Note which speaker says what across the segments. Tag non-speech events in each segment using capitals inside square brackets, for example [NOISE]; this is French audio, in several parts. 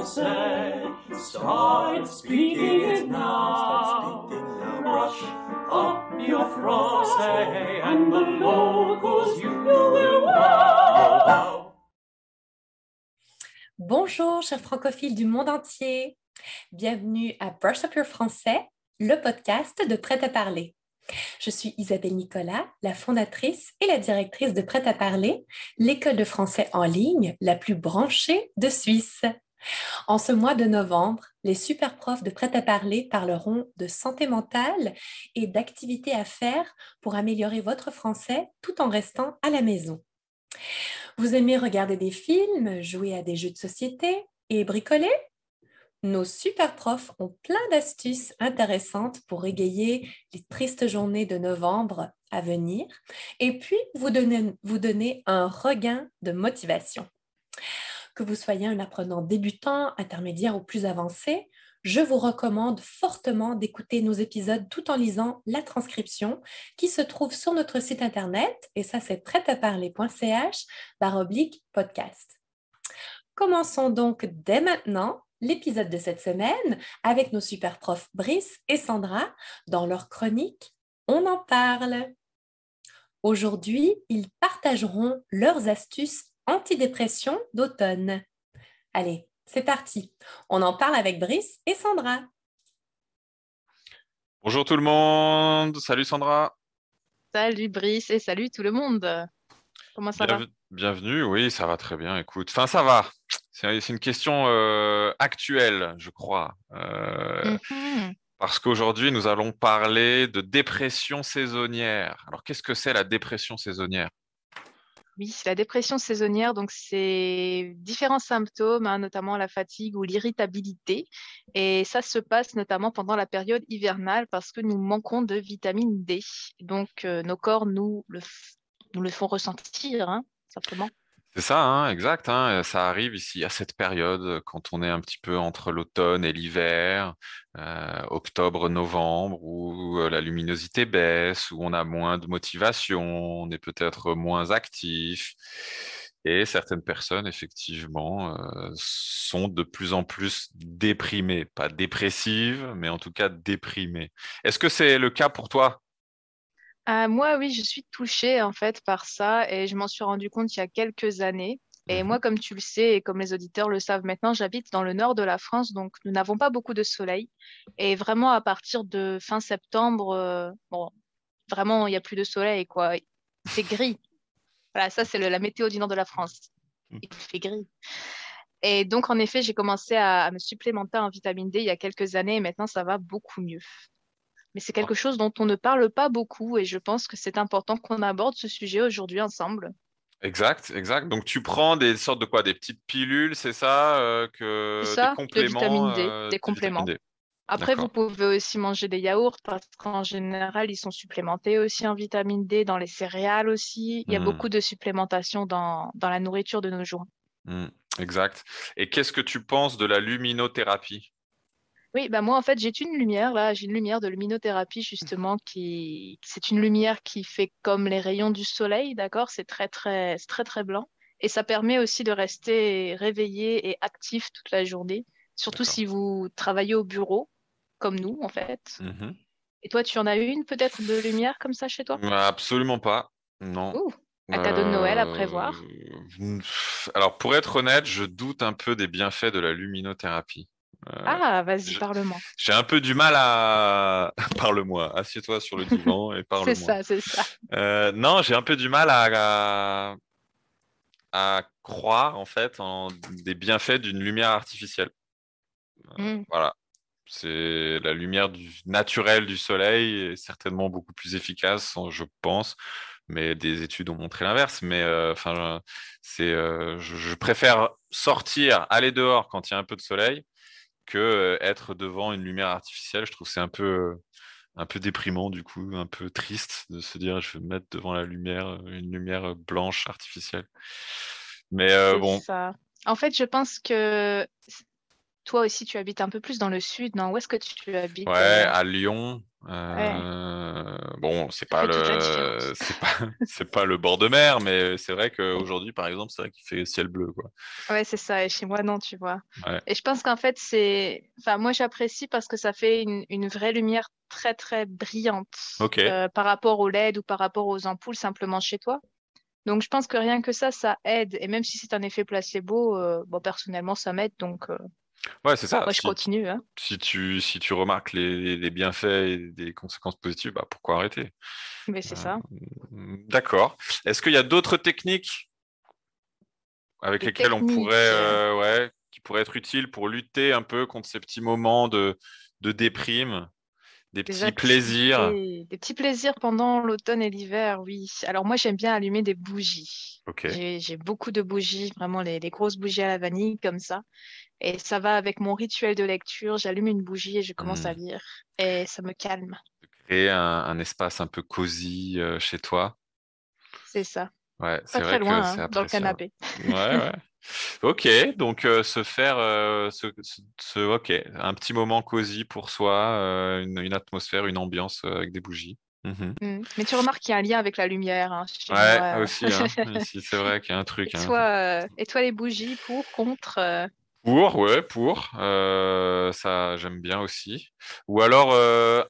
Speaker 1: français. Start speaking it now. Brush up your français and the locals you will wow.
Speaker 2: Bonjour, chers francophiles du monde entier. Bienvenue à Brush Up Your Français, le podcast de Prêt à parler. Je suis Isabelle Nicolas, la fondatrice et la directrice de Prêt à parler, l'école de français en ligne la plus branchée de Suisse. En ce mois de novembre, les super profs de Prêt à parler parleront de santé mentale et d'activités à faire pour améliorer votre français tout en restant à la maison. Vous aimez regarder des films, jouer à des jeux de société et bricoler? Nos super profs ont plein d'astuces intéressantes pour égayer les tristes journées de novembre à venir et puis vous vous donner un regain de motivation. Que vous soyez un apprenant débutant, intermédiaire ou plus avancé, je vous recommande fortement d'écouter nos épisodes tout en lisant la transcription qui se trouve sur notre site internet et ça c'est prêtaparler.ch oblique podcast. Commençons donc dès maintenant l'épisode de cette semaine avec nos super profs Brice et Sandra dans leur chronique On en parle. Aujourd'hui, ils partageront leurs astuces antidépression d'automne. Allez, c'est parti. On en parle avec Brice et Sandra.
Speaker 3: Bonjour tout le monde. Salut Sandra.
Speaker 4: Salut Brice et salut tout le monde. Comment ça va
Speaker 3: Bienvenue, oui, ça va très bien. Écoute, enfin, ça va. C'est une question euh, actuelle, je crois. Euh, mhm. Parce qu'aujourd'hui, nous allons parler de dépression saisonnière. Alors, qu'est-ce que c'est la dépression saisonnière?
Speaker 4: Oui, la dépression saisonnière, donc c'est différents symptômes, hein, notamment la fatigue ou l'irritabilité. Et ça se passe notamment pendant la période hivernale parce que nous manquons de vitamine D. Donc, euh, nos corps nous le, nous le font ressentir, hein, simplement.
Speaker 3: C'est ça, hein, exact. Hein, ça arrive ici à cette période quand on est un petit peu entre l'automne et l'hiver, octobre, novembre, où la luminosité baisse, où on a moins de motivation, on est peut-être moins actif. Et certaines personnes, effectivement, sont de plus en plus déprimées. Pas dépressives, mais en tout cas déprimées. Est-ce que c'est le cas pour toi?
Speaker 4: Ah, moi, oui, je suis touchée en fait par ça et je m'en suis rendu compte il y a quelques années. Et moi, mhm. comme tu le sais et comme les auditeurs le savent maintenant, j'habite dans le nord de la France, donc nous n'avons pas beaucoup de soleil. Et vraiment, à partir de fin septembre, euh, bon, vraiment, il n'y a plus de soleil, quoi. C'est gris. [LAUGHS] Voilà, ça, c'est la météo du nord de la France. Mm. Il fait gris. Et donc, en effet, j'ai commencé à, à, me supplémenter en vitamine D il y a quelques années et maintenant, ça va beaucoup mieux mais c'est quelque chose dont on ne parle pas beaucoup et je pense que c'est important qu'on aborde ce sujet aujourd'hui ensemble.
Speaker 3: Exact, exact. Donc tu prends des sortes de quoi? Des petites pilules, c'est ça, euh, que
Speaker 4: ça,
Speaker 3: des compléments,
Speaker 4: de vitamine D, euh, des compléments. Après, vous pouvez aussi manger des yaourts parce qu'en général, ils sont supplémentés aussi en vitamine D, dans les céréales aussi. Il y a hmm. beaucoup de supplémentation dans, dans, la nourriture de nos jours.
Speaker 3: Hmm, exact. Et qu'est-ce que tu penses de la luminothérapie?
Speaker 4: Oui, bah moi en fait j'ai une lumière là, j'ai une lumière de luminothérapie justement qui c'est une lumière qui fait comme les rayons du soleil, d'accord? C'est très très très très blanc et ça permet aussi de rester réveillé et actif toute la journée, surtout si vous travaillez au bureau comme nous en fait. Mmh et toi tu en as une peut-être de lumière comme ça chez toi?
Speaker 3: Absolument pas. Non.
Speaker 4: Ouh, un cadeau de Noël à prévoir.
Speaker 3: Euh, alors pour être honnête, je doute un peu des bienfaits de la luminothérapie.
Speaker 4: Euh, ah, vas-y, parle-moi.
Speaker 3: J'ai un peu du mal à. [LAUGHS] parle-moi. Assieds-toi sur le divan et [LAUGHS] parle-moi.
Speaker 4: c'est ça, c'est ça.
Speaker 3: Euh, non, j'ai un peu du mal à... à, croire, en fait, en des bienfaits d'une lumière artificielle. Euh, mmh. Voilà. C'est la lumière du... naturelle du soleil est certainement beaucoup plus efficace, je pense mais des études ont montré l'inverse. Mais enfin, c'est, je, je, préfère sortir, aller dehors quand il y a un peu de soleil, que euh, être devant une lumière artificielle. Je trouve c'est un peu euh, un peu déprimant du coup, un peu triste de se dire je vais me mettre devant la lumière, euh, une lumière blanche artificielle. Mais bon.
Speaker 4: Ça. En fait, je pense que toi aussi tu habites un peu plus dans le sud, non? Où est-ce que tu habites
Speaker 3: Ouais, à Lyon. Euh, bon, c'est pas le, c'est pas, [LAUGHS] c'est pas le bord de mer, mais c'est vrai qu'aujourd'hui, par exemple, c'est vrai qu'il fait ciel bleu, quoi.
Speaker 4: Ouais, c'est ça. Et chez moi, non, tu vois. Et je pense qu'en fait, c'est, enfin, moi, j'apprécie parce que ça fait une, une vraie lumière très, très brillante
Speaker 3: euh,
Speaker 4: par rapport au LED ou par rapport aux ampoules simplement chez toi. Donc, je pense que rien que ça, ça aide. Et même si c'est un effet placebo, euh, bon, personnellement, ça m'aide. Donc,
Speaker 3: Ouais, c'est ça.
Speaker 4: Moi, je continue. Hein.
Speaker 3: Si tu, si tu remarques les, bienfaits et des conséquences positives, bah, pourquoi arrêter?
Speaker 4: Mais c'est ça.
Speaker 3: Euh, d'accord. Est-ce qu'il y a d'autres techniques avec lesquelles on pourrait, euh, ouais, qui pourraient être utiles pour lutter un peu contre ces petits moments de, de déprime? Des petits plaisirs?
Speaker 4: Des, petits plaisirs pendant l'automne et l'hiver, oui. Alors moi, j'aime bien allumer des bougies. J'ai beaucoup de bougies, vraiment les, grosses bougies à la vanille comme ça. Et ça va avec mon rituel de lecture. J'allume une bougie et je commence à hmm. lire. Et ça me calme.
Speaker 3: Créer un, espace un peu cosy euh, chez toi.
Speaker 4: C'est ça.
Speaker 3: Ouais,
Speaker 4: c'est très loin, hein, dans le canapé.
Speaker 3: Ouais, ouais. [LAUGHS] Ok, donc euh, se faire euh, ce, ok, un petit moment cosy pour soi, euh, une, atmosphère, une ambiance avec des bougies.
Speaker 4: Mmh mmh. Mais tu remarques qu'il y a un lien avec la lumière. Hein,
Speaker 3: ouais, aussi. Hein, [LAUGHS] c'est vrai qu'il y a un truc.
Speaker 4: Et, toi, et toi, les bougies, pour, contre
Speaker 3: Pour, ouais, pour. ça, j'aime bien aussi. Ou alors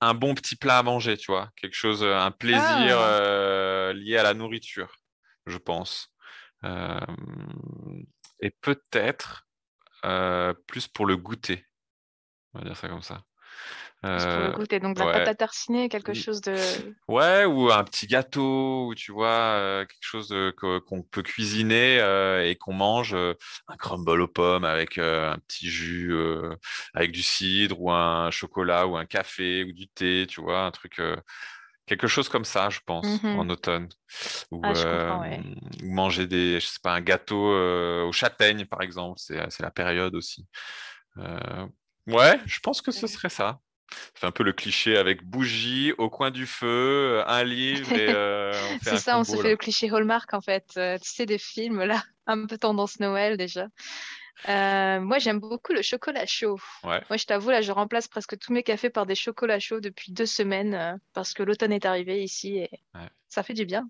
Speaker 3: un bon petit plat à manger, tu vois, quelque chose, un plaisir ah. lié à la nourriture, je pense et peut-être plus pour le goûter. On va dire ça comme ça.
Speaker 4: Pour le goûter, donc la pâte à tartiner, quelque chose de.
Speaker 3: Ouais, ou un petit gâteau, ou tu vois, quelque chose qu'on peut cuisiner et qu'on mange, un crumble aux pommes avec un petit jus, avec du cidre, ou un chocolat, ou un café, ou du thé, tu vois, un truc Quelque chose comme ça, je pense, mmh en automne. Ou,
Speaker 4: ah,
Speaker 3: manger des, je sais pas, un gâteau aux châtaignes, par exemple. C'est la période aussi. ouais, je pense que ce serait ça. C'est un peu le cliché avec bougie au coin du feu, un livre et [LAUGHS]
Speaker 4: C'est ça, on se fait le cliché Hallmark en fait. tu sais, des films là, [LAUGHS] un peu tendance Noël déjà. Euh, moi, j'aime beaucoup le chocolat chaud.
Speaker 3: Moi,
Speaker 4: je t'avoue, là, je remplace presque tous mes cafés par des chocolats chauds depuis deux semaines euh, parce que l'automne est arrivé ici et ça fait du bien.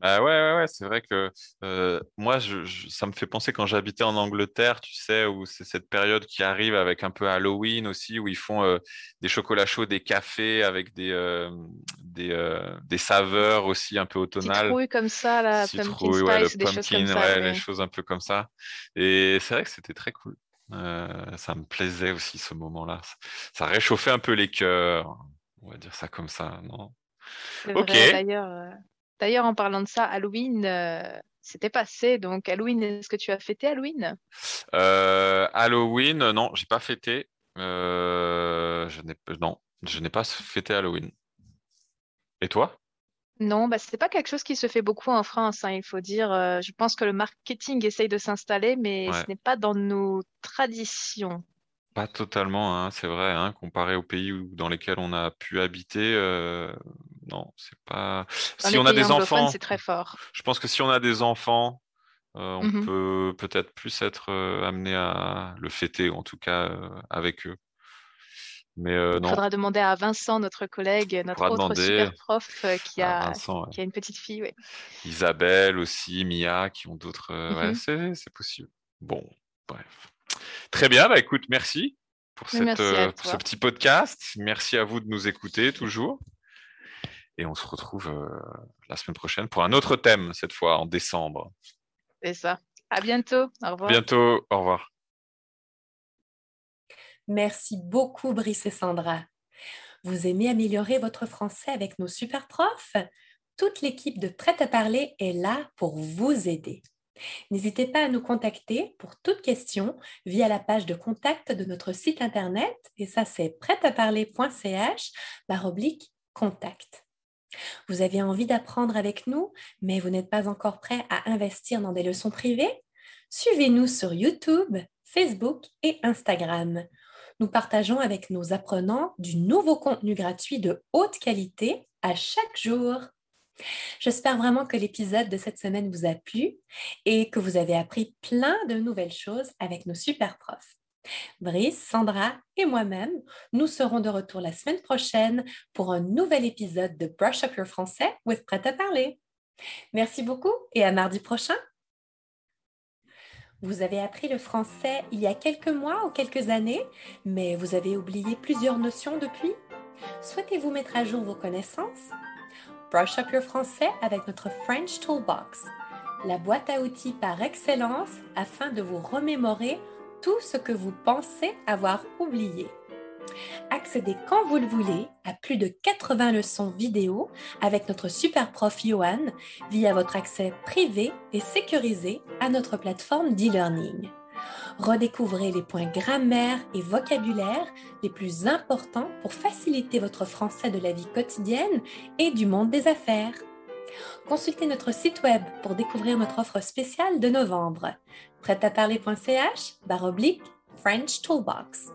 Speaker 3: Bah ouais, ouais, ouais c'est vrai que euh, moi, je, ça me fait penser quand j'habitais en Angleterre, tu sais, où c'est cette période qui arrive avec un peu Halloween aussi, où ils font euh, des chocolats chauds, des cafés avec des, euh, des, des, saveurs aussi un peu automnales.
Speaker 4: Citrouille comme ça, la pumpkin spice, des choses comme ça.
Speaker 3: les choses un peu comme ça. Et c'est vrai que c'était très cool. ça me plaisait aussi ce moment-là. Ça réchauffait un peu les cœurs, on va dire ça comme ça, non?
Speaker 4: Ok. D'ailleurs, D'ailleurs, en parlant de ça, Halloween, euh, c'était passé. Donc, Halloween, est-ce que tu as fêté Halloween?
Speaker 3: Euh, Halloween, non, j'ai pas fêté. Euh, je n'ai non, je n'ai pas fêté Halloween. Et toi?
Speaker 4: Non, bah, c'est pas quelque chose qui se fait beaucoup en France, hein, il faut dire. je pense que le marketing essaye de s'installer, mais ce n'est pas dans nos traditions.
Speaker 3: Pas totalement, hein, c'est vrai, hein, comparé aux pays dans lesquels on a pu habiter, non, c'est pas.
Speaker 4: si on a des enfants, c'est très fort.
Speaker 3: Je pense que si on a des enfants, euh, on mmh peut peut-être plus être euh, amené à le fêter, en tout cas euh, avec eux. Mais
Speaker 4: Il faudra demander à Vincent, notre collègue, notre autre super prof qui a, qui a une petite fille.
Speaker 3: Isabelle aussi, Mia, qui ont d'autres. Mmh c'est possible. Bon, bref. Très bien, bah écoute, merci pour, cette, pour ce petit podcast. Merci à vous de nous écouter toujours. Et on se retrouve euh, la semaine prochaine pour un autre thème, cette fois en décembre.
Speaker 4: C'est ça. À bientôt. Au revoir.
Speaker 3: Bientôt. Au revoir.
Speaker 2: Merci beaucoup, Brice et Sandra. Vous aimez améliorer votre français avec nos super profs? Toute l'équipe de Prêt à parler est là pour vous aider. N'hésitez pas à nous contacter pour toute question via la page de contact de notre site internet et ça c'est prêtaparler.ch contact. Vous avez envie d'apprendre avec nous, mais vous n'êtes pas encore prêt à investir dans des leçons privées? Suivez-nous sur YouTube, Facebook et Instagram. Nous partageons avec nos apprenants du nouveau contenu gratuit de haute qualité à chaque jour. J'espère vraiment que l'épisode de cette semaine vous a plu et que vous avez appris plein de nouvelles choses avec nos super profs. Brice, Sandra et moi-même, nous serons de retour la semaine prochaine pour un nouvel épisode de Brush Up Your Français with Prêt à parler. Merci beaucoup et à mardi prochain. Vous avez appris le français il y a quelques mois ou quelques années, mais vous avez oublié plusieurs notions depuis Souhaitez-vous mettre à jour vos connaissances? Brush Up Your Français avec notre French Toolbox, la boîte à outils par excellence afin de vous remémorer tout ce que vous pensez avoir oublié. Accédez quand vous le voulez à plus de 80 leçons vidéo avec notre super prof Johan via votre accès privé et sécurisé à notre plateforme d'e-learning. Redécouvrez les points grammaire et vocabulaire les plus importants pour faciliter votre français de la vie quotidienne et du monde des affaires. Consultez notre site web pour découvrir notre offre spéciale de novembre. Prête à parler.ch oblique French Toolbox.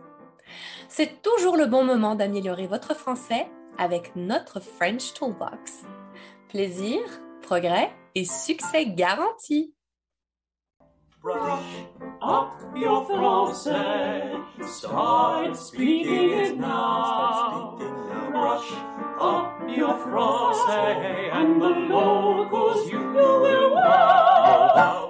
Speaker 2: C'est toujours le bon moment d'améliorer votre français avec notre French Toolbox. Plaisir, progrès et succès garantis.
Speaker 1: up your français. Start speaking it now. Brush up your français, and the locals you will wow.